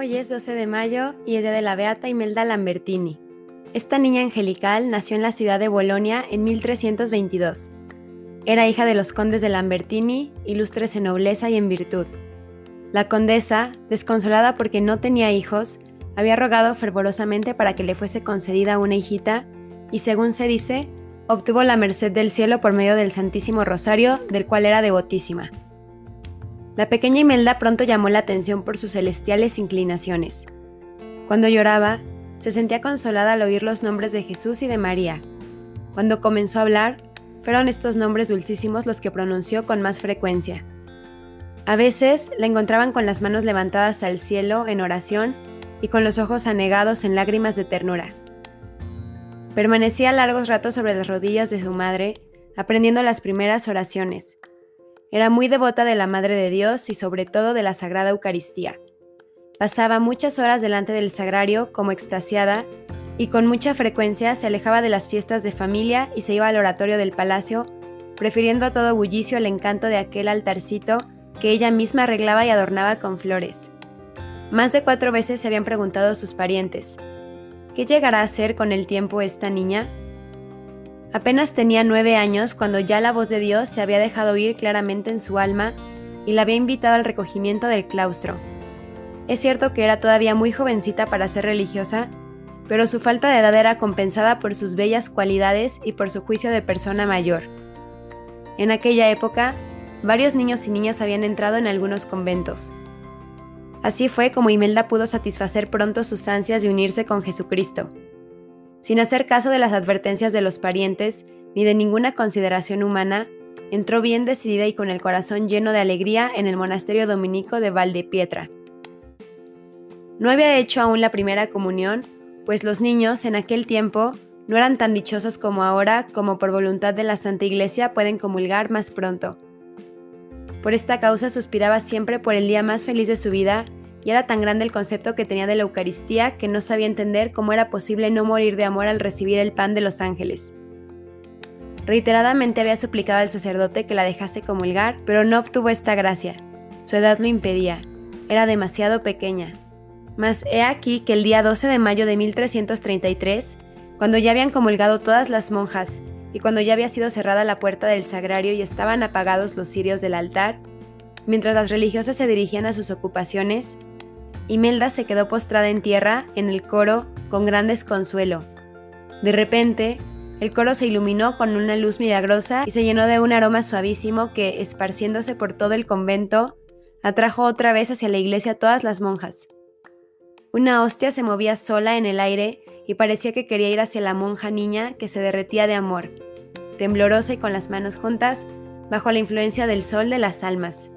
Hoy es 12 de mayo y es día de la Beata Imelda Lambertini. Esta niña angelical nació en la ciudad de Bolonia en 1322. Era hija de los condes de Lambertini, ilustres en nobleza y en virtud. La condesa, desconsolada porque no tenía hijos, había rogado fervorosamente para que le fuese concedida una hijita y, según se dice, obtuvo la merced del cielo por medio del Santísimo Rosario, del cual era devotísima. La pequeña Imelda pronto llamó la atención por sus celestiales inclinaciones. Cuando lloraba, se sentía consolada al oír los nombres de Jesús y de María. Cuando comenzó a hablar, fueron estos nombres dulcísimos los que pronunció con más frecuencia. A veces la encontraban con las manos levantadas al cielo en oración y con los ojos anegados en lágrimas de ternura. Permanecía largos ratos sobre las rodillas de su madre, aprendiendo las primeras oraciones, era muy devota de la Madre de Dios y sobre todo de la Sagrada Eucaristía. Pasaba muchas horas delante del sagrario como extasiada y con mucha frecuencia se alejaba de las fiestas de familia y se iba al oratorio del palacio, prefiriendo a todo bullicio el encanto de aquel altarcito que ella misma arreglaba y adornaba con flores. Más de cuatro veces se habían preguntado sus parientes, ¿qué llegará a ser con el tiempo esta niña? Apenas tenía nueve años cuando ya la voz de Dios se había dejado oír claramente en su alma y la había invitado al recogimiento del claustro. Es cierto que era todavía muy jovencita para ser religiosa, pero su falta de edad era compensada por sus bellas cualidades y por su juicio de persona mayor. En aquella época, varios niños y niñas habían entrado en algunos conventos. Así fue como Imelda pudo satisfacer pronto sus ansias de unirse con Jesucristo sin hacer caso de las advertencias de los parientes ni de ninguna consideración humana, entró bien decidida y con el corazón lleno de alegría en el monasterio dominico de Valdepietra. No había hecho aún la primera comunión, pues los niños en aquel tiempo no eran tan dichosos como ahora, como por voluntad de la Santa Iglesia pueden comulgar más pronto. Por esta causa suspiraba siempre por el día más feliz de su vida y era tan grande el concepto que tenía de la Eucaristía que no sabía entender cómo era posible no morir de amor al recibir el pan de los ángeles. Reiteradamente había suplicado al sacerdote que la dejase comulgar, pero no obtuvo esta gracia. Su edad lo impedía. Era demasiado pequeña. Mas he aquí que el día 12 de mayo de 1333, cuando ya habían comulgado todas las monjas y cuando ya había sido cerrada la puerta del sagrario y estaban apagados los cirios del altar, mientras las religiosas se dirigían a sus ocupaciones, Imelda se quedó postrada en tierra en el coro con gran desconsuelo. De repente, el coro se iluminó con una luz milagrosa y se llenó de un aroma suavísimo que, esparciéndose por todo el convento, atrajo otra vez hacia la iglesia a todas las monjas. Una hostia se movía sola en el aire y parecía que quería ir hacia la monja niña que se derretía de amor, temblorosa y con las manos juntas, bajo la influencia del sol de las almas.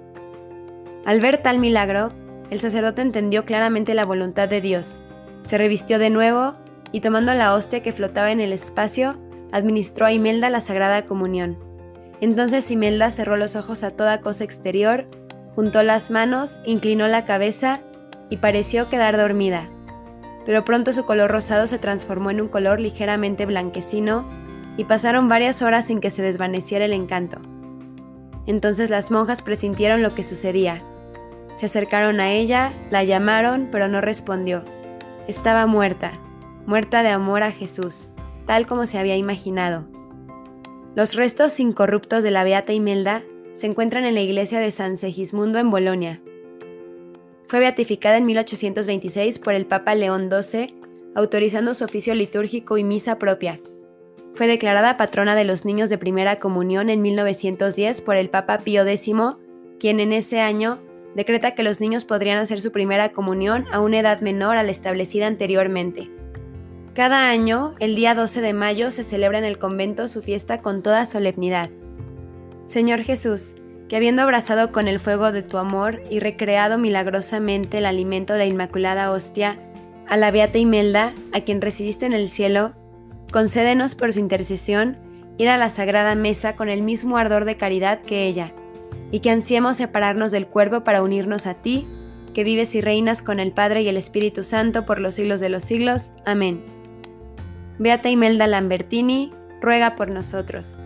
Al ver tal milagro, el sacerdote entendió claramente la voluntad de Dios, se revistió de nuevo y tomando la hostia que flotaba en el espacio, administró a Imelda la Sagrada Comunión. Entonces Imelda cerró los ojos a toda cosa exterior, juntó las manos, inclinó la cabeza y pareció quedar dormida. Pero pronto su color rosado se transformó en un color ligeramente blanquecino y pasaron varias horas sin que se desvaneciera el encanto. Entonces las monjas presintieron lo que sucedía se acercaron a ella, la llamaron, pero no respondió. Estaba muerta, muerta de amor a Jesús, tal como se había imaginado. Los restos incorruptos de la Beata Imelda se encuentran en la iglesia de San Segismundo en Bolonia. Fue beatificada en 1826 por el Papa León XII, autorizando su oficio litúrgico y misa propia. Fue declarada patrona de los niños de primera comunión en 1910 por el Papa Pío X, quien en ese año decreta que los niños podrían hacer su primera comunión a una edad menor a la establecida anteriormente. Cada año, el día 12 de mayo, se celebra en el convento su fiesta con toda solemnidad. Señor Jesús, que habiendo abrazado con el fuego de tu amor y recreado milagrosamente el alimento de la Inmaculada Hostia, a la Beata Imelda, a quien recibiste en el cielo, concédenos por su intercesión ir a la sagrada mesa con el mismo ardor de caridad que ella y que ansiemos separarnos del cuerpo para unirnos a ti, que vives y reinas con el Padre y el Espíritu Santo por los siglos de los siglos. Amén. Beata Imelda Lambertini, ruega por nosotros.